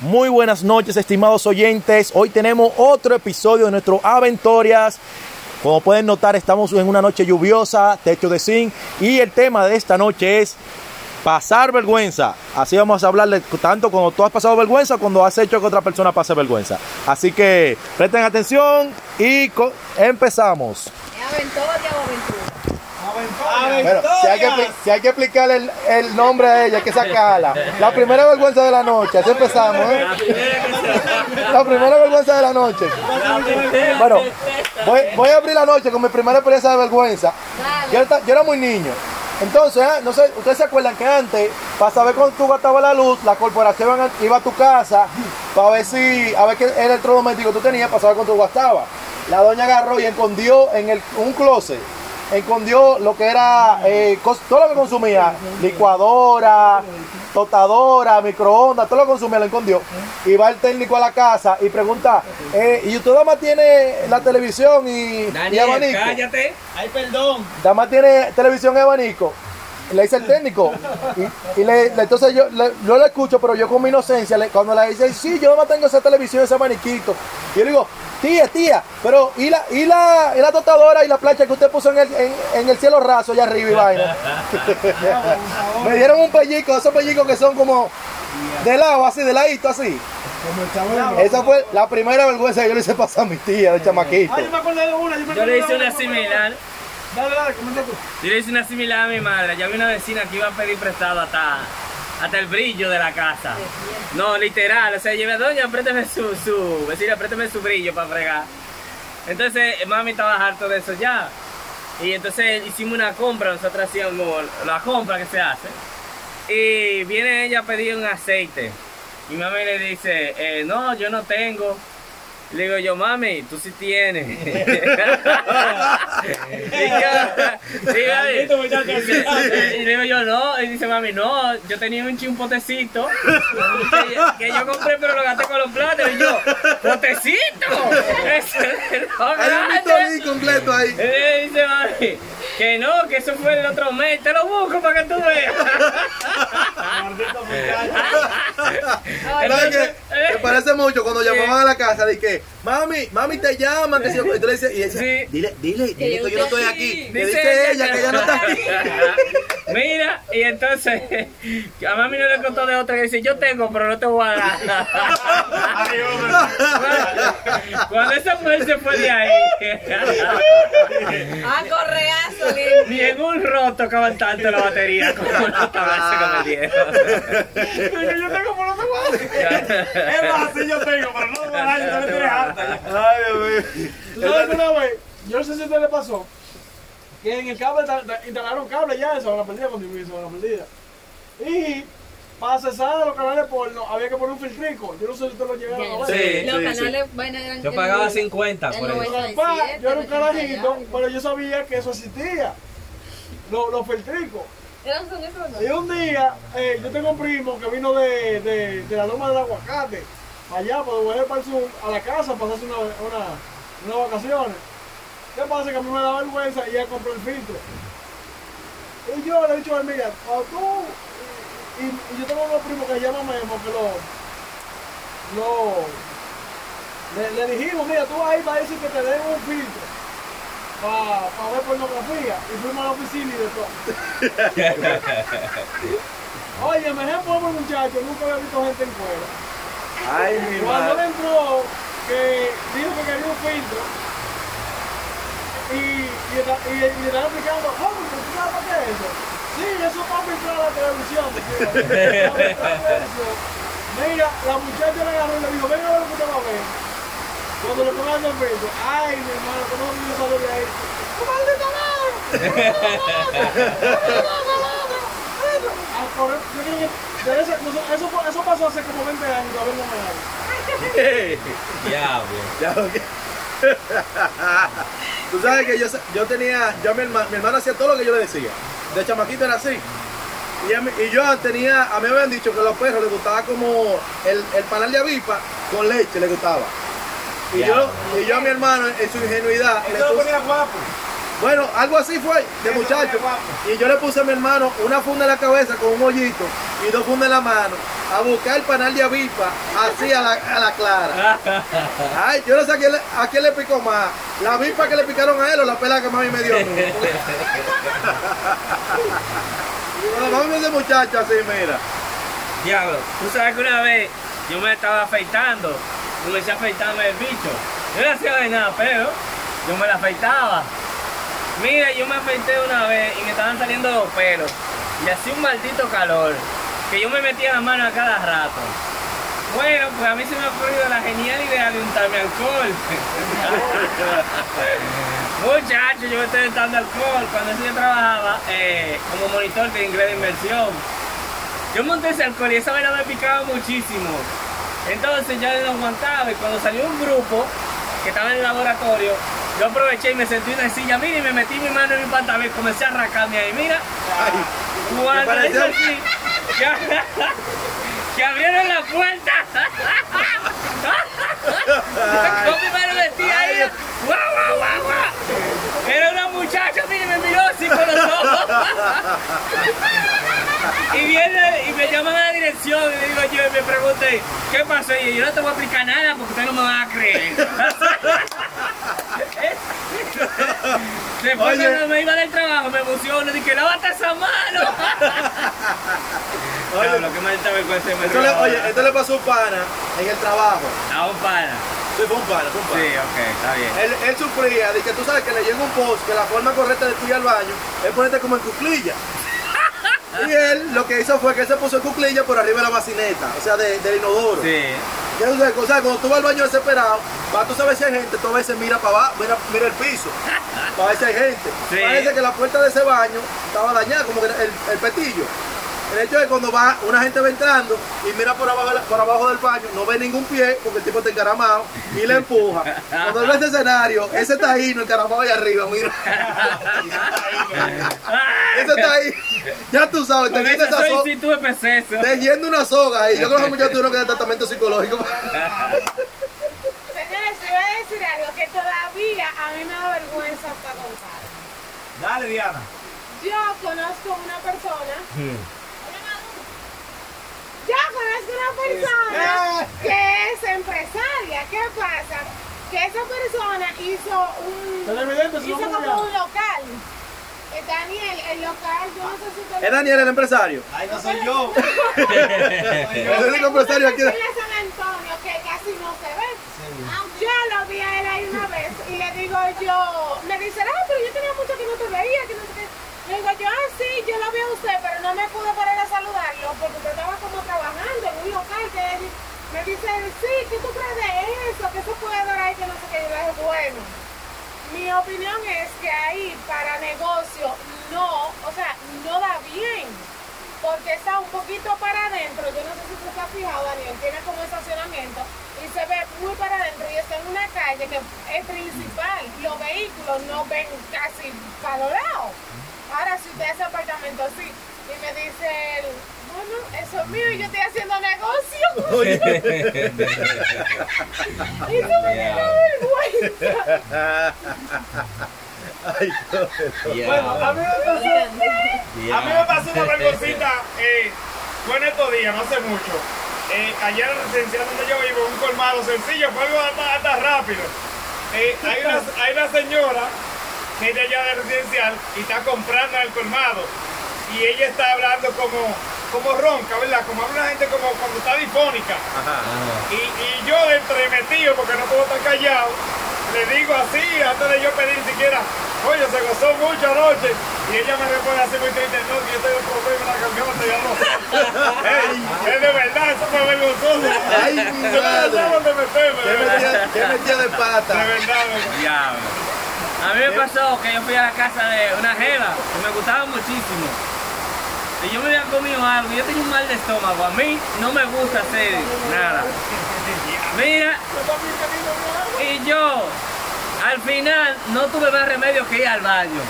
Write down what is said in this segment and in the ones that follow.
Muy buenas noches, estimados oyentes. Hoy tenemos otro episodio de nuestro Aventorias. Como pueden notar, estamos en una noche lluviosa, techo de zinc, y el tema de esta noche es pasar vergüenza. Así vamos a hablarle tanto cuando tú has pasado vergüenza, cuando has hecho que otra persona pase vergüenza. Así que presten atención y empezamos. Bueno, si hay que, si hay que explicar el, el nombre a ella, hay que sacarla. La primera vergüenza de la noche, así empezamos, ¿eh? La primera vergüenza de la noche. Bueno, voy, voy a abrir la noche con mi primera experiencia de vergüenza. Yo, era- yo era muy niño. Entonces, ah, no sé, ustedes se acuerdan que antes, para saber cuándo tú gastabas la luz, la corporación iba a tu casa para ver si, a ver qué electrodoméstico tú tenías para saber cuánto gastabas. La doña agarró y escondió en el, un closet, escondió lo que era, eh, todo lo que consumía, licuadora, tostadora, microondas, todo lo que consumía lo escondió. Y va el técnico a la casa y pregunta, eh, ¿y usted más tiene la televisión y, y Daniel, abanico? cállate. Ay, perdón. Dama tiene televisión y abanico. Le dice el técnico. Y, y le, le- entonces yo, le, yo le escucho, pero yo con mi inocencia, le- cuando le dice, sí, yo no tengo esa televisión, ese abaniquito. Y yo le digo, tía, tía, pero ¿y la, y la, y la tostadora y la plancha que usted puso en el, en, en el cielo raso allá arriba y vaina? Me dieron un pellico, esos pellicos que son como de lado, así, de ladito, así. Esa fue la primera vergüenza que yo le hice pasar a mi tía, de chamaquito. Yo le hice una similar. Dale, dale, comenta tú. Yo le hice una similar a mi madre. Ya vi una vecina que iba a pedir prestado hasta, hasta el brillo de la casa. No, literal. O sea, llevé, doña, préstame su, su, vecina, préstame su brillo para fregar. Entonces, mami estaba harto de eso ya. Y entonces hicimos una compra, nosotros hacíamos la compra que se hace. Y viene ella a pedir un aceite. Y mami le dice, eh, no, yo no tengo. Le digo yo, mami, tú sí tienes. y le digo yo, no. Y dice mami, no, yo tenía un chimpotecito que, yo- que yo compré, pero lo gasté con los platos. Y yo, ¡potecito! Hay un grande". Vitolín completo ahí. Y dice mami, que no, que eso fue el otro mes. Te lo busco para que tú veas. ¿Sabes qué? Me parece mucho cuando llamaban a la casa de que, mami, mami te llaman, que si- y tú le dices, y ella dice, Sí. dile, dile, dile que yo no estoy aquí. Dice dice ella que ella no está aquí. Mira, y entonces a mami no le contó de otra que dice, yo tengo, pero no te voy a dar. Ay, hombre. Cuando esa mujer se fue de ahí, Ah, correazo, ni en un roto acaban tanto la batería como tabasa que me dieron. Yo tengo, pero no te voy a dar. Es más, sí yo tengo, pero no te voy a dar. Ay, Dios. Yo no sé si a usted le pasó. Que en el cable ta- ta- instalaron cable ya de Sabana Perdida cuando yo viví en Sabana Perdida. Y para cesar los canales porno había que poner un filtrico. Yo no sé si usted lo llegaron a ver. Sí, Los sí, sí. canales vaina eran Yo pagaba noventa- 50 del por eso. 97, Papá, yo era un 80 carajito, pero yo sabía que eso existía. Los, los filtricos. Y un día, eh, yo tengo un primo que vino de, de, de la loma del aguacate, allá, para volver para sur, a la casa, para hacerse una, una, unas vacaciones. ¿Qué pasa? Que a mí me da vergüenza y él compró el filtro. Y yo le he dicho a él, mira, cuando tú, y, yo tengo unos primos que llaman Memo, que lo, lo, le, le dijimos, mira, tú ahí va a decir que te den un filtro para ver pornografía. Y fuimos a la oficina y de todo. Oye, me dejé pobre muchacho, nunca había visto gente en cuero. Ay, mi Cuando él madre. entró, que dijo que quería un filtro, y, y, y, y le estaba explicando, joven, ¿tú sabes para qué es eso? Sí, eso es para filtrar la televisión. Mira, la muchacha le agarró y le dijo, venga a ver lo que te va a ver. Cuando le pongan el filtro, ay, mi hermano, ¿cómo me salió de ahí? ¡Tu maldita madre! A correr, yo creo que de ese- no sé, eso, pasó hace como 20 años, todavía no me da. Diablo. Ya, ok. Tú sabes que yo, yo tenía, yo mi hermano, mi hermano hacía todo lo que yo le decía. De chamaquito era así. Y, a mí- y yo tenía, a mí me habían dicho que a los perros les gustaba como el, el panal de avispa con leche, le gustaba. Y yo, y yo a mi hermano, en su ingenuidad, le lo ponía guapo. Bueno, algo así fue, de muchacho. Y yo le puse a mi hermano una funda en la cabeza con un hoyito y dos fundas en la mano. a buscar el panal de avispa, así a la, a la clara. Ay, yo no sé a quién, le, a quién le picó más, la avispa que le picaron a él o la pela que mami me dio vamos ese muchacho así, mira. Diablo, tú sabes que una vez yo me estaba afeitando, comencé a afeitarme el bicho. Yo no hacía de nada, pero yo me la afeitaba. Mira, yo me afeité una vez y me estaban saliendo los pelos. Y hacía un maldito calor, que yo me metía la mano a cada rato. Bueno, pues a mí se me ha ocurrido la genial idea de untarme alcohol. Muchachos, yo me estoy untando alcohol. Cuando yo trabajaba eh, como monitor de inglés de inversión, yo monté ese alcohol y esa vaina me picaba muchísimo. Entonces ya no aguantaba y cuando salió un grupo que estaba en el laboratorio, yo aproveché y me senté en una silla, mira, y me metí mi mano en mi pantalón y comencé a arrancarme ahí, mira. Cuando pareció- hice así, que, que abrieron la puerta. Con mi mano metida ahí, guau, guau, guau, guau. Era una muchacha, mira, y me miró así con los ojos. Y viene y me llaman a la dirección y le digo yo, y me pregunté, ¿qué pasó? Y yo, yo no te voy a explicar nada porque usted no me va a creer. Después cuando me iba del trabajo me emociono, dije, lávate esa mano. Oye. Diablo, qué maldita vergüenza me Esto le, dio oye, ahora. esto le pasó a un pana en el trabajo. A un pana. Sí, fue un pana, fue un pana. Sí, ok, está bien. Él, él sufría que tú sabes que le llega un post que la forma correcta de tú ir al baño es ponerte como en cuclilla. Y él lo que hizo fue que él se puso en cuclilla por arriba de la bacineta, o sea, de- del inodoro. Sí. Ya o sea, cuando tú vas al baño desesperado, para tú sabes si hay gente, tú a veces mira para abajo, mira, mira el piso, para ver si hay gente. Sí. Parece que la puerta de ese baño estaba dañada, como que el, el petillo. El hecho es que cuando va, una gente va entrando y mira por abajo, por abajo del baño, no ve ningún pie porque el tipo está encaramado y le empuja. Cuando ve ese escenario, ese está ahí, no encaramado ahí arriba, mira. Ese está ahí. Ya tú sabes, teniendo eso esa soga, peceso. tejiendo una soga ahí. Yo creo que los muchachos tuvieron que dar tratamiento psicológico. Señores, te voy a decir algo que todavía a mí me da vergüenza hasta contar. Dale, Diana. Yo conozco una persona. Yo conozco una persona que es empresaria. ¿Qué pasa? Que esa persona hizo un hizo como ya. un local. Eh, Daniel, el local, yo no sé si te ¿Es Daniel el empresario? Ay, no soy yo. Es el empresario aquí. en San Antonio que casi no se ve. Ah, Yo lo vi a él ahí una vez y le yo, me dice, ah, pero yo tenía mucho que no te veía, que no sé qué. Le digo yo, ah, sí, yo lo vi a usted, pero no me pude parar a saludarlo porque usted estaba como trabajando en un local que me dice, sí, ¿qué tú crees de eso? ¿Qué se puede dar ahí que no sé qué? Yo le bueno. Mi opinión es que ahí para negocio no, o sea, no da bien. Porque está un poquito para adentro, yo no sé si tú estás fijado, Daniel, tiene como estacionamiento y se ve muy para adentro y está en una calle que es principal. Los vehículos no ven casi para los lados. Ahora, si usted hace apartamento así y me dice, él, bueno, eso es mío y yo estoy haciendo negocio. y tú me vergüenza. Ay, Bueno, a mí me pasó. A mí me pasó una vergüencita, eh, fue en estos días, no hace mucho. Eh, allá en la residencial donde yo vivo, un colmado sencillo, fue algo hasta, hasta rápido. Eh, hay, una, hay una señora que es de allá de residencial y está comprando en el colmado. Y ella está hablando como, como ronca, ¿verdad? Como habla la gente como cuando está difónica. Y, y yo entre metido, porque no puedo estar callado, le digo así, antes de yo pedir siquiera, oye, se gozó mucho anoche. Y ella me responde así muy triste, no, que yo tengo un problema en la garganta, ya no. Ey, es de verdad, eso fue vergonzoso. Ay, mi Yo no madre. dónde meterme, ¿Qué de metía, qué metía de pata? verdad, de verdad. Diablo. A mí me pasó que yo fui a la casa de una jeva que me gustaba muchísimo. Y yo me había comido algo, yo tenía un mal de estómago. A mí no me gusta hacer nada. Mira, y yo al final no tuve más remedio que ir al baño.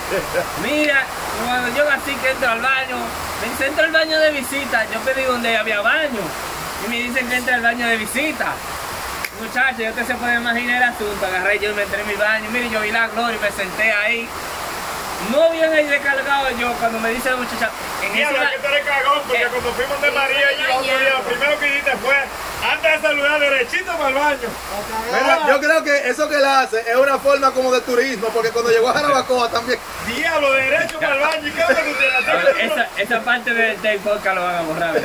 Mira, cuando yo así que entro al baño, me dice, entro al baño de visita. Yo pedí donde había baño. Y me dicen que entre al baño de visita. Muchachos, yo te se puede imaginar el asunto. Agarré yo y me entré en mi baño. Mire, yo vi la gloria y me senté ahí. No bien ahí descargado yo cuando me dice la muchacha, en Mira, ese que tú eres cagón, porque Eh. cuando fuimos de María y yo otro día, lo primero que hiciste fue, antes de saludar, derechito para el baño. Mira, yo creo que eso que él hace es una forma como de turismo, porque cuando llegó a Jarabacoa también. Diablo, derecho para el baño. ¿Y qué es lo que tú esa, esa parte de- del podcast lo van a borrar, tú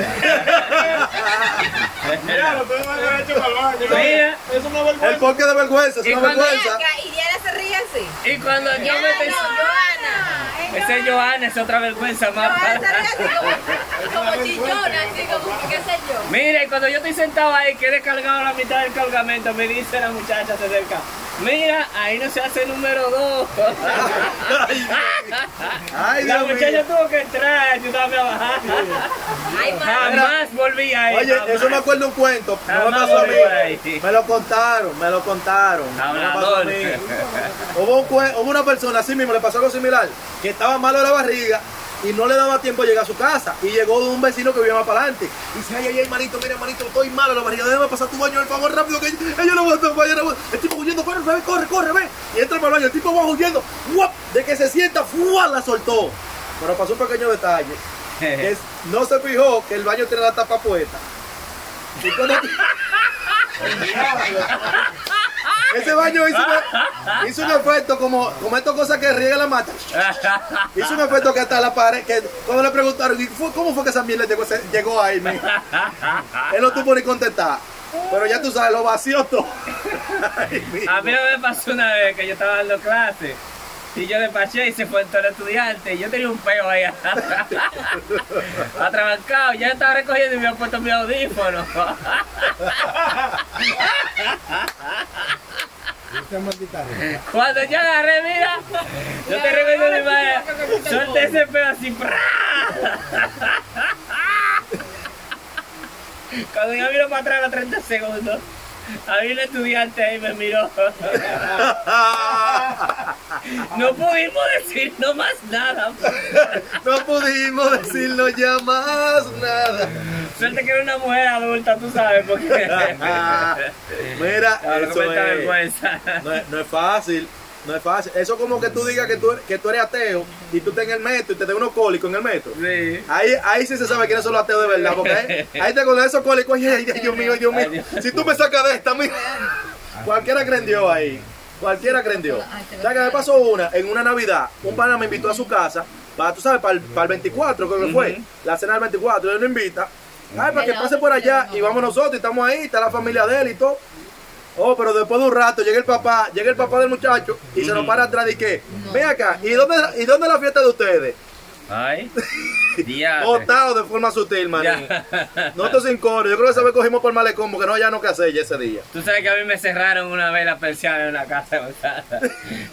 no vas derecho para el baño. Mira, Eso no es El vergüenza. porqué de vergüenza, es una vergüenza. Y cuando yo me Joana. Ese es Joana, es otra vergüenza más. Como chillona, así como, qué sé yo. Mira, y cuando yo estoy sentado ahí, que he descargado la mitad del cargamento, me dice la muchacha, se acerca. Mira, ahí no se hace número dos. Ay, la Dios muchacha mío. tuvo que entrar, ayudarme a bajar. Ay, madre. Jamás volví ahí. Oye, jamás. eso me acuerdo un cuento. No me pasó a mí. Me lo contaron, me lo contaron. No me pasó a Hablador. mí. Hubo, un hubo una persona así mismo, le pasó algo similar, que estaba malo de la barriga y no le daba tiempo a llegar a su casa. Y llegó de un vecino que vivía más para adelante. Y dice, ay, ay, ay, hermanito, mira, hermanito, estoy malo de la barriga, déjame pasar tu baño, por favor, rápido, que ellos no van a tomar, no El tipo huyendo, corre, ve, corre, corre, ve. Y entra para el baño, el tipo va huyendo, ¡guap! de que se sienta, ¡fua! la soltó. Pero pasó un pequeño detalle. que es- no se fijó que el baño tiene la tapa puesta. Y cuando- Ese baño hizo, un- hizo un efecto como, como estas cosas que riega la mata. Hizo un efecto que hasta la pared, que cuando le preguntaron, ¿y fue- ¿cómo fue que esa mierda llegó, ahí? men?" Él no tuvo ni contestar. Pero ya tú sabes, lo vació todo. Ay, A mí me pasó una vez que yo estaba dando clases y yo despaché y se fue todo el estudiante y yo tenía un peo ahí atrabancado, ya estaba recogiendo y me había puesto mi audífono. Cuando yo agarré, mira, yo te recuerdo mi madre, solté ese peo así. Cuando yo miro para atrás a los 30 segundos, había un estudiante ahí y me miró. No pudimos decir no más nada. no pudimos decirlo ya más nada. Suerte que era una mujer adulta, tú sabes, porque. Mira, eso es, vergüenza. no, es, no es fácil. No es fácil. Eso es como que tú digas que tú, que tú eres ateo y tú estás en el metro y te den unos cólicos en el metro. Sí. Ahí, ahí sí se sabe quiénes son los ateos de verdad, porque ahí, ahí te con esos cólicos, ay, Dios mío, Dios mío. Si tú me sacas de esta, mira. Cualquiera crendió ahí. Cualquiera crendió. O sea, que me pasó una, en una Navidad, un pana me invitó a su casa, para, tú sabes, para el, para el 24, creo que fue, la cena del 24, él lo invita. Ay, para que pase por allá y vamos nosotros, y estamos ahí, está la familia de él y todo. Oh, pero después de un rato llega el papá, llega el papá del muchacho y se nos para atrás y que, ven acá, ¿y dónde, ¿y dónde es la fiesta de ustedes? Ay. Botado de forma sutil, maní. Ya. Nosotros sin coro. Yo creo que esa vez cogimos por malecón porque no había no que hacer ya ese día. Tú sabes que a mí me cerraron una vez la persiana en una casa de Gonzalo.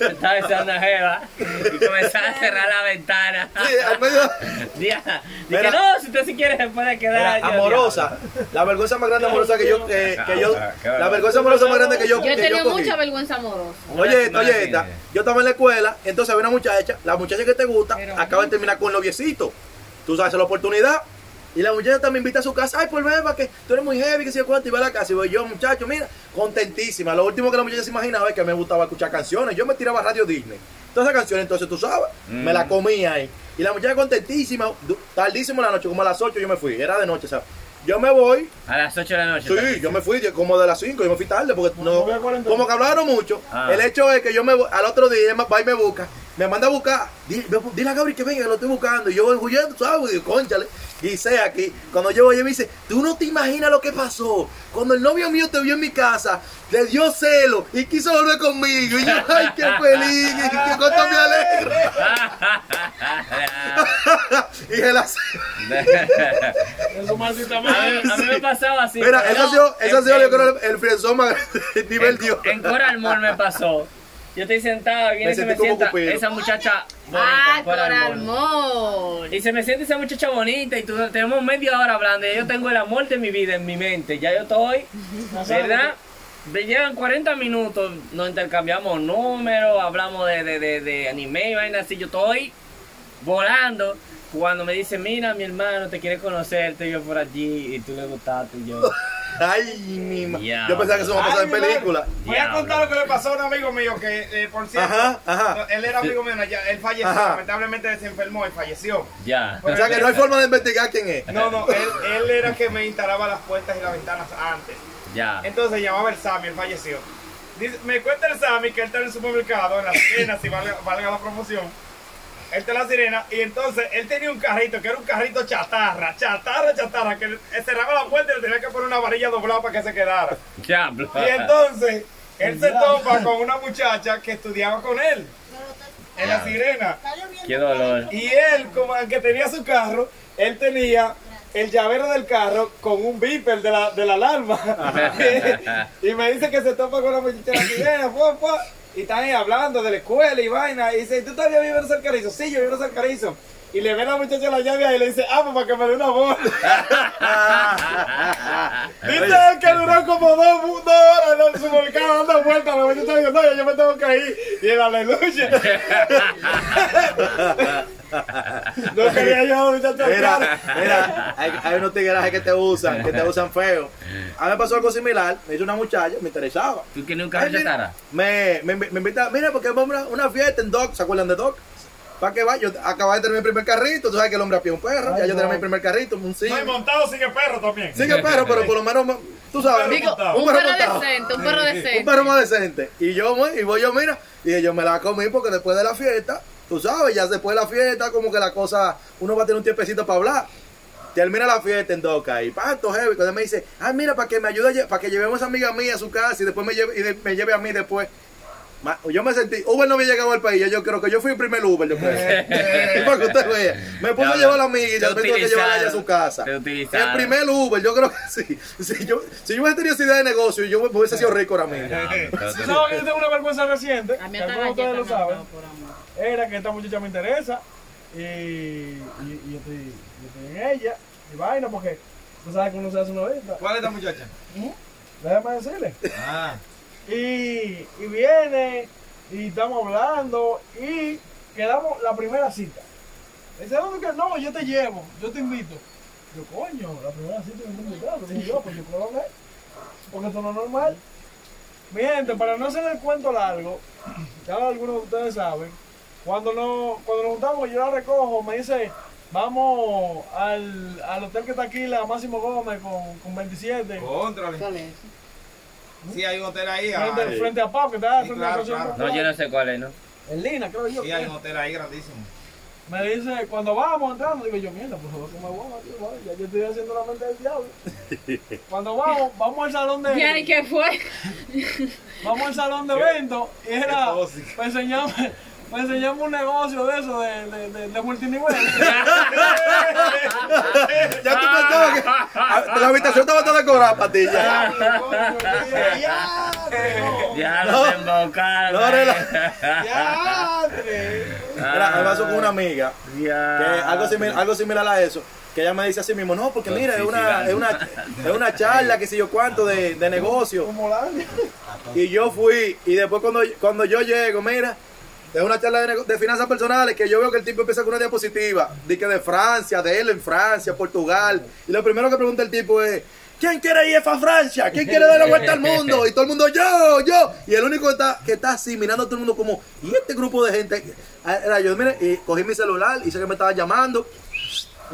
Yo Estaba echando una jeva y comenzaron a cerrar la ventana. Sí, al medio. Dije, Mira. no, si usted si quiere se puede quedar. Era Yo, amorosa. La vergüenza más grande amorosa que yo. Que, que yo Qué la vergüenza amorosa más grande que yo. Yo he tenido mucha vergüenza amorosa. Oye, Una oye, esta, yo estaba en la escuela, entonces había una muchacha, la muchacha que te gusta, Pero- acaba de terminar con el noviecito. Tú sabes la oportunidad. Y la muchacha también invita a su casa, ay, por beba, que tú eres muy heavy, que si yo cuánto, y va a la casa. Y voy yo, muchacho, mira, contentísima. Lo último que la muchacha se imaginaba es que me gustaba escuchar canciones. Yo me tiraba radio Disney. Todas esas canciones, entonces tú sabes, me la comía ahí. Y la muchacha contentísima, tardísimo en la noche, como a las 8 yo me fui, era de noche, ¿sabes? Yo me voy, A las 8 de la noche. Sí, yo me fui como de las 5, yo me fui tarde porque no, a como que hablaron mucho. Ah. El hecho es que yo me voy- al otro día va y me busca, me manda a buscar, dile, a Gabriel que venga, que lo estoy buscando. Y yo voy huyendo, ¿sabes? Y digo, conchale. Y sé aquí, cuando yo voy, me dice, tú no te imaginas lo que pasó. Cuando el novio mío te vio en mi casa, le dio celo y quiso volver conmigo. Y yo, ay, qué feliz, y qué cuánto me alegro. y él así. Eso maldita A mí, madre. a mí me pasaba así. Mira, eso ha sido, eso ha en- sido yo creo, el frienzón más nivel Dios. En Coral Mall me pasó. Yo estoy sentado y viene Me y se me sienta Cupido. esa muchacha bonita. Ah, Coral Coral Mall. Mall. Y se me siente esa muchacha bonita y tú, tenemos media hora hablando y yo tengo el amor de mi vida en mi mente. Ya yo estoy, ¿verdad? Me llegan 40 minutos, nos intercambiamos números, hablamos de, de, de, de anime y vainas así. Yo estoy volando. Cuando me dice, mira, mi hermano te quiere conocer, te vio por allí y tú le gustaste. Y yo, Ay, mi ma- Ya. Yo pensaba que eso me pasaba en Ay, mi madre. película. Voy a contar lo que le pasó a un amigo mío que, eh, por cierto, Ajá, ajá. no, él era amigo mío, él falleció, Ajá. lamentablemente se enfermó y falleció. Ya. O sea que no hay forma de investigar quién es. No, no, él, él era que me instalaba las puertas y las ventanas antes. Ya. Entonces llamaba el Sammy, él falleció. Dice- me cuenta el Sammy que él está en el supermercado, en la sirena, si valga, valga la promoción. Él está en la sirena y entonces él tenía un carrito que era un carrito chatarra, chatarra, chatarra, que cerraba la puerta y le tenía que poner una varilla doblada para que se quedara. Y entonces él se topa con una muchacha que estudiaba con él en la sirena. Qué dolor. Y él, como aunque tenía su carro, él tenía el llavero del carro con un beeper de la, de la alarma. y me dice que se topa con la muchacha de la sirena, fue, fue, y están ahí hablando de la escuela y vaina. Y dice, ¿tú todavía vives en Salcarizo? Sí, yo vivo en Salcarizo. Y le ve a la muchacha la llave y le dice, ah, pues para que me dé una bola. Dice él que duró como dos, dos horas en el supermercado dando vueltas. La muchacha dice, no, yo me tengo que ir. Y él, aleluya. no quería yo muchacha. Mira, mira, hay, hay unos tiguerajes que te usan, que te usan feo. A mí me pasó algo similar, me hizo una muchacha, me interesaba. ¿Tú tienes un carro? Me, me, me invita, mira, porque vamos a una, una fiesta en Doc, ¿se acuerdan de Doc? ¿Para qué va? Yo acababa de tener mi primer carrito, tú sabes que el hombre a pie es un perro, ya yo tenía mi primer carrito, un sí. No, y montado sigue perro también. Sigue perro, pero por lo menos, tú sabes, Digo, montado. un perro montado. decente, un perro Un decente. perro más decente. Y yo, y voy yo, mira, y yo me la comí porque después de la fiesta, tú sabes, ya después de la fiesta, como que la cosa, uno va a tener un tiempecito para hablar. Termina la fiesta en Doca y panto heavy, cuando me dice, ah, mira, para que me ayude, para que llevemos a esa amiga mía a su casa y después me lleve, y de- me lleve a mí después. Yo me sentí, Uber no me llegaba al país, yo, creo que yo fui el primer Uber, yo creo. para que usted vea. Me puse a llevar a la amiga y ya después tuve que llevarla a ella a su casa. El primer Uber, yo creo que sí. Si yo, si yo hubiese tenido esa idea de negocio, yo hubiese sido rico ahora mismo. Si no, yo tengo una vergüenza reciente, A mí que hasta algunos de ustedes lo me saben, era que esta muchacha me interesa y, y, y yo, estoy, yo estoy en ella y vaina porque tú sabes que uno se hace una vista. ¿Cuál es esta muchacha? Déjame decirle. Ah. Y, y viene y estamos hablando y quedamos la primera cita. Me dice, ¿dónde que no? Yo te llevo, yo te invito. Yo, coño, la primera cita me está invitando. Dije yo, pues yo puedo hablar. Porque esto no es normal. Mi gente, para no hacer el cuento largo, ya algunos de ustedes saben, cuando, no, cuando nos juntamos, yo la recojo, me dice, vamos al, al hotel que está aquí, la Máximo Gómez, con, con 27. Contrale. Sí, hay un hotel ahí. Frente, ah, frente a Pau, que está Sí, frente claro, a claro. No, yo no sé cuál es, ¿no? En Lina, creo yo. Sí, hay un hotel ahí grandísimo. Me dice, cuando vamos entrando, digo yo, mierda, pues lo que me voy, tío, vale, ya yo estoy haciendo la mente del diablo. Cuando vamos, vamos al salón de Ya, ¿y qué fue? vamos al salón de eventos y era, tóxico. me enseñamos, me enseñamos un negocio de eso, de, de, de, de multinivel. Ya tú pensabas que la habitación estaba toda decorada para ti. Ya. Ya No. lo embocaron. No. ¡Ya! Mira, me pasó con una amiga Ya. que algo similar, algo similar a eso. Que ella me dice así mismo, no, porque mira, es una, es una, es una charla, que sé yo cuánto, de, de negocio. Como la Y yo fui, y después cuando, cuando yo llego, mira, es una charla de, de finanzas personales que yo veo que el tipo empieza con una diapositiva, de que de Francia, de él en Francia, Portugal. Y lo primero que pregunta el tipo es, ¿quién quiere ir a Francia? ¿Quién quiere dar la vuelta al mundo? Y todo el mundo, yo, yo. Y el único que está, que está así, mirando a todo el mundo como, ¿y este grupo de gente? Era yo, mire, y cogí mi celular, hice que me estaba llamando,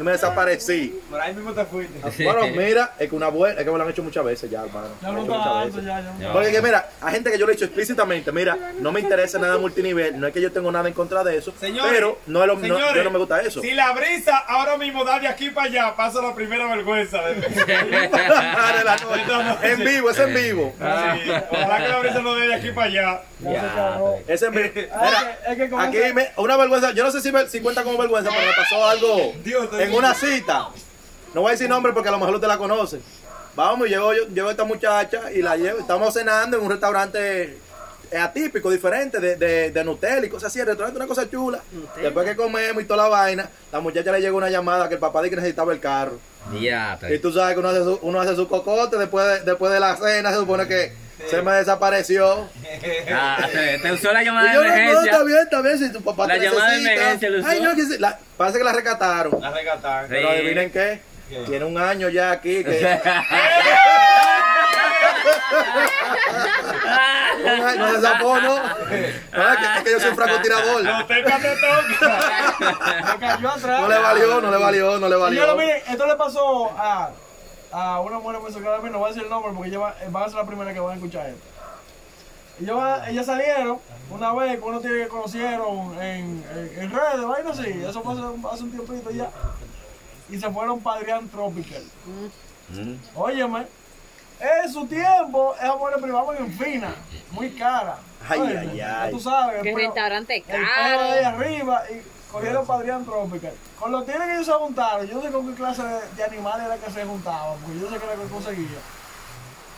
y me desaparecí. Por ahí mismo te fuiste. Bueno, mira, es que una buena, es que me lo han hecho muchas veces ya, hermano. Ya lo no muchas veces. ya, ya. no. Porque que mira, hay gente que yo le he dicho explícitamente, mira, no me interesa nada multinivel, no es que yo tengo nada en contra de eso, Señores, pero no es lo, no- señores, yo no me gusta eso. Si la brisa ahora mismo da de aquí para allá, pasa la primera vergüenza. De... De la noche. en vivo, es en vivo. Sí, ojalá que la brisa no dé de aquí para allá. Es en vivo. Ah, Mira, es que aquí me- una vergüenza, yo no sé si, me- si cuenta como vergüenza, pero me pasó algo Dios te en una cita. No voy a decir nombre porque a lo mejor usted la conoce. Vamos, llevo, yo, llevo a esta muchacha y la llevo. Estamos cenando en un restaurante eh, atípico, diferente, de, de, de Nutella y cosas así. El restaurante es una cosa chula. Después que comemos y toda la vaina, la muchacha le llegó una llamada que el papá dijo que necesitaba el carro. Ya, Y tú sabes que uno hace su, uno hace su cocote después de, después de la cena, se supone que se me desapareció. Ah, te, te usó la llamada yo, de emergencia. No, está bien, está bien. Si tu papá la te llamada necesita, de emergencia lo usó. Ay, no, que se, la, parece que la rescataron. La rescataron. Pero sí. adivinen qué? qué. Tiene un año ya aquí. Que... no, no. Ah, que, que yo soy un francotirador. No, te toca. Me cayó atrás. No le valió, no le valió, no le valió. Señora, mire, esto le pasó a a una mujer muy mí, no voy a decir el nombre porque ella va, va a ser la primera que van a escuchar esto. Ellos, va- ellas salieron una vez con unos tigres que conocieron en, en, en redes, vaina así, eso fue hace, hace un tiempito ya. Y se fueron para Adrián Tropical. Óyeme, en su tiempo, esas mujeres privaban en fina, muy cara. Ay, ay. Tú sabes, Que restaurante el peo de caro. ahí arriba y cogieron para Adrián Tropical. Con los tigres que ellos se juntaron, yo no sé con qué clase de, de animales era que se juntaban, porque yo no sé qué era que conseguía.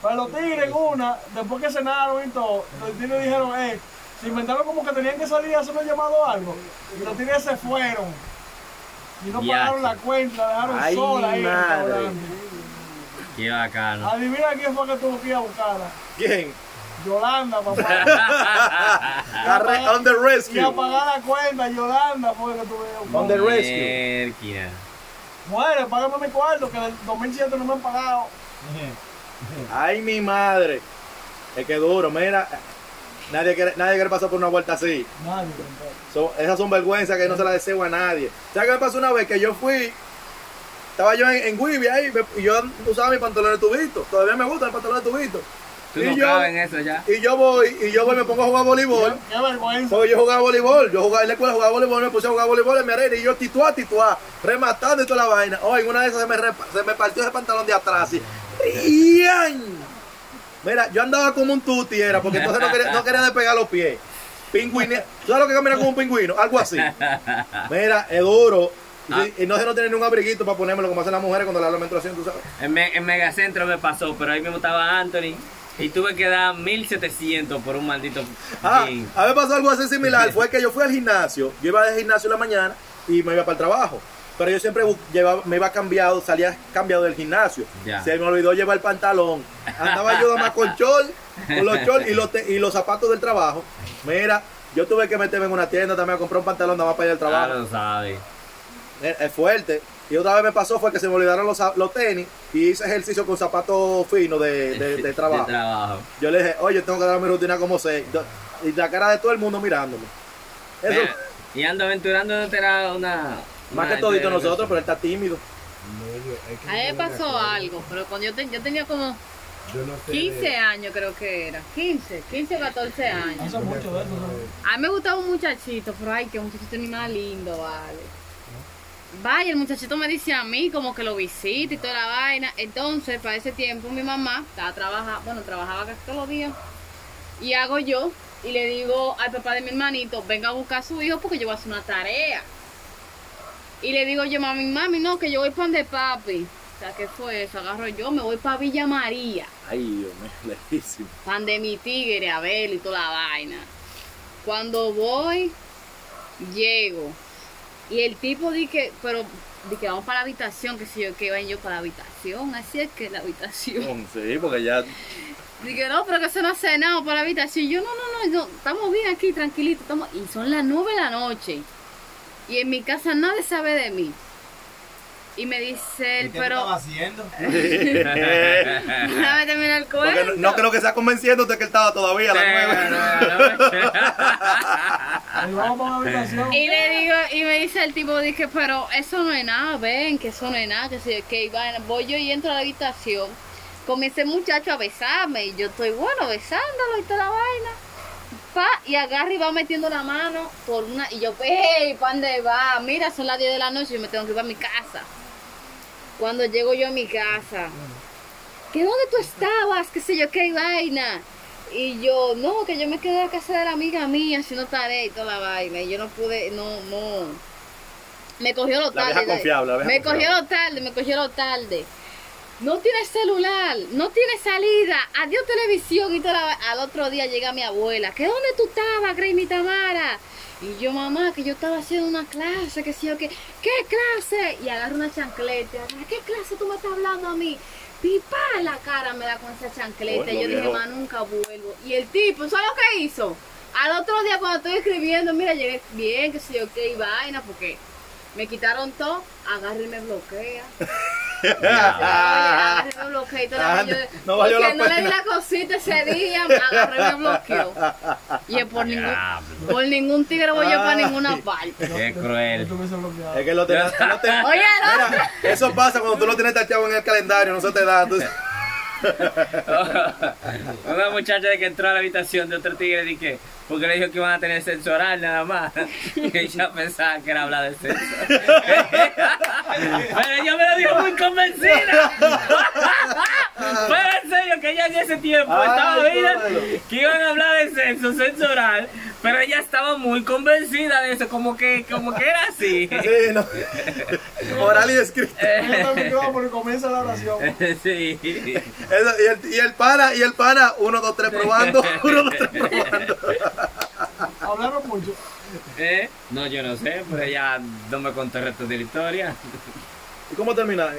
Pero los tigres una, después que cenaron y todo, los tigres dijeron, eh, se inventaron como que tenían que salir a hacer un llamado o algo. Y los tigres se fueron. Y no Ya. pagaron la cuenta, la dejaron Ay, sola ahí en el madre. Qué bacano. Adivina quién fue que tuvo que ir a buscarla. ¿Quién? Yolanda, papá. Arre- On the Y a rescue. pagar la cuenta, Yolanda fue que tuve que buscar. On the rescue. Mierda. Muere, págame mi cuarto, que del 2007 no me han pagado. Ay, mi madre. Es que duro, mira. Nadie quiere, nadie quiere pasar por una vuelta así. Nadie. Son- esas son vergüenzas que no se las deseo a nadie. ¿Sabes qué me pasó una vez? Que yo fui, estaba yo en, en ahí y yo usaba mi pantalón de tubito. Todavía me gusta el pantalón de tubito. Tú Y no yo- en eso ya. Y yo voy, y yo voy, me pongo a jugar voleibol. Qué vergüenza. Porque yo jugaba voleibol, yo jugaba en la escuela, jugaba voleibol, me puse a jugar voleibol en mi arena y yo tituá, tituá, rematando y toda la vaina. Oh, en una de esas se me, repa- se me partió ese pantalón de atrás y. Mira, yo andaba como un tuti era, porque entonces no quería, no quería despegar los pies. Pingüino, ¿tú sabes lo que camina como un pingüino? Algo así. Mira, es duro. Y, Ah. y no se no tiene ni un abriguito para ponérmelo como hacen las mujeres cuando le dan la menstruación, tú sabes. En, Me- en Megacentro me pasó, pero ahí mismo estaba Anthony. Y tuve que dar 1700 por un maldito Ah, jean. a mí me pasó algo así similar. Fue que yo fui al gimnasio. Yo iba al gimnasio en la mañana y me iba para el trabajo. Pero yo siempre llevaba, me iba cambiado, salía cambiado del gimnasio. Ya. Se me olvidó llevar el pantalón. Andaba yo nada más con chol, con los chol y los, te- y los zapatos del trabajo. Mira, yo tuve que meterme en una tienda también a comprar un pantalón nada más para ir al trabajo. Claro, sabes. Es, es fuerte. Y otra vez me pasó fue que se me olvidaron los, los tenis y hice ejercicio con zapatos finos de, de- de trabajo. De trabajo. Yo le dije, oye, tengo que dar mi rutina como sé. Yo- Y la cara de todo el mundo mirándome. Eso, Y ando aventurando no te era una. más una que todito nosotros, pero él está tímido. A mí me pasó algo, pero cuando yo, te- yo tenía como 15 años creo que era. 15, 15 o 14 años. Hace mucho de eso. ¿no? A mí me gustaba un muchachito, pero ay, que muchachito ni más lindo, vale. Vaya, el muchachito me dice a mí como que lo visita y toda la vaina. Entonces, para ese tiempo, mi mamá estaba trabajando, bueno, trabajaba casi todos los días. Y hago yo y le digo al papá de mi hermanito, venga a buscar a su hijo porque yo voy a hacer una tarea. Y le digo yo, mami, mami, no, que yo voy para donde papi. O sea, ¿qué fue eso? Agarro yo, me voy para Villa María. Ay, Dios mío, lejísimo. Pan de mi tigre, a ver y toda la vaina. Cuando voy, llego. Y el tipo dice, pero di que vamos para la habitación, que si yo que iba yo para la habitación, así es que la habitación. Sí, porque ya. Dije, no, pero que se no ha cenado para la habitación. Y yo, no, no, no, no, estamos bien aquí, tranquilitos. Estamos... Y son las nueve de la noche. Y en mi casa nadie sabe de mí. Y me dice él, pero... haciendo? Déjame terminar el Porque cuento. no, no creo que sea convenciéndote que él estaba todavía a las nueve. Ahí vamos para la habitación. Y le digo, y me dice el tipo, dije, pero eso no es nada, ven, que eso no es nada, que si que vaina. voy yo y entro a la habitación, comienza el muchacho a besarme, y yo estoy bueno besándolo y toda la vaina. Pa, y agarra y va metiendo la mano por una, y yo, hey, ¿pa' dónde va? Mira, son las 10 de la noche, yo me tengo que ir a mi casa. Cuando llego yo a mi casa, ¿que dónde tú estabas? ¿Qué sé yo, qué vaina? Y yo, no, que yo me quedé en la casa de la amiga mía haciendo tarea y toda la vaina. Y yo no pude, no, no. Me cogió lo La tarde. vieja confiable, la vieja me cogió lo tarde, me cogió lo tarde. No tiene celular, no tiene salida, adiós televisión y toda la Al otro día llega mi abuela, ¿que dónde tú estabas, Grey Tamara? Y yo, mamá, que yo estaba haciendo una clase, que sí o qué, ¿qué clase? Y agarro una chancleta, ¿a qué clase tú me estás hablando a mí? Pipa en la cara me da con esa chancleta. Y yo dije, viejo. ma, nunca vuelvo. Y el tipo, ¿sabes lo que hizo? Al otro día cuando estoy escribiendo, mira, llegué bien, que sí o qué, y vaina, porque me quitaron todo, agarra y me bloquea. Agarré me bloqueó y toda la Ah, yo- no valió porque la no le di la cosita ese día, me agarré y me bloqueó. Y es por ningún, por ningún tigre voy yo para ninguna parte. Qué cruel. Es que lo tenés, lo tenés- Oye, no. Mira, eso pasa cuando tú lo tienes tachado en el calendario, no se te da. entonces- Una muchacha de que entró a la habitación de otro tigre y que porque le dijo que iban a tener sexo oral nada más. Y ella pensaba que era hablar de sexo. Pero ella me lo dijo muy convencida. Pero en serio que ella en ese tiempo estaba coño. que iban a hablar de sexo, sexo oral, pero ella estaba muy convencida de eso, como que, como que era así. Sí, no. Oral y escrito. Yo el micrófono y comienza la oración. Sí. Eso, y, el, y el pana, y el pana, uno, dos, tres probando, uno, dos, tres probando. Hablaron mucho. ¿Eh? No, yo no sé, pero ella no me contó el resto de la historia. ¿Y cómo termina?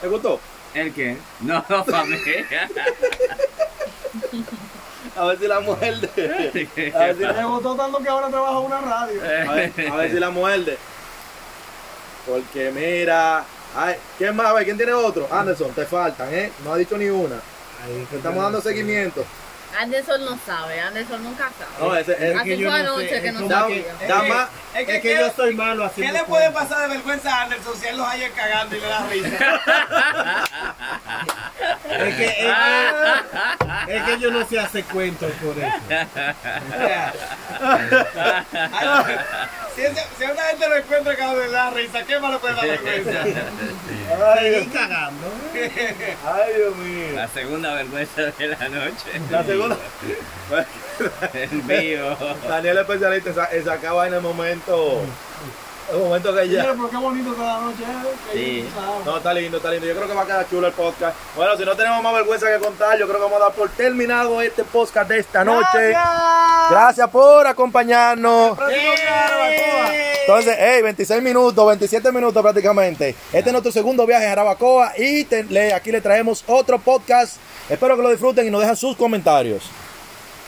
¿Te gustó? ¿El qué? No, familia. A ver si la muerde. A ver si la, gustó tanto que ahora trabajo en una radio. a ver, a ver si la muerde. Porque mira. Ay, ¿Quién más? A ver, ¿quién tiene otro? Anderson, te faltan, ¿eh? No ha dicho ni una. Te estamos dando seguimiento. Anderson no sabe, Anderson nunca sabe. No, ese es. Así que no sabía. más. Es que, Es que yo soy malo así. ¿Qué le puede pasar de vergüenza a Anderson si él los haya cagando y le da risa? Es que, es, yo no sé hacer cuentos por eso. Ay, si, ese- si una gente lo encuentra cagando y le da risa, ¿qué más le puede dar vergüenza? Seguí cagando. Ay, Dios mío. La segunda vergüenza de la noche. La segunda. En vivo. Daniel es especialista en sa- en sacar vaina en el momento. El momento que Mira, ya. pero qué bonito la noche. ¿eh? Sí. No, está lindo, está lindo. Yo creo que va a quedar chulo el podcast. Bueno, si no tenemos más vergüenza que contar, yo creo que vamos a dar por terminado este podcast de esta noche. Gracias por acompañarnos. Entonces, hey, 26 minutos, 27 minutos prácticamente. Este es nuestro segundo viaje a Jarabacoa y te- le- aquí le traemos otro podcast. Espero que lo disfruten y nos dejen sus comentarios.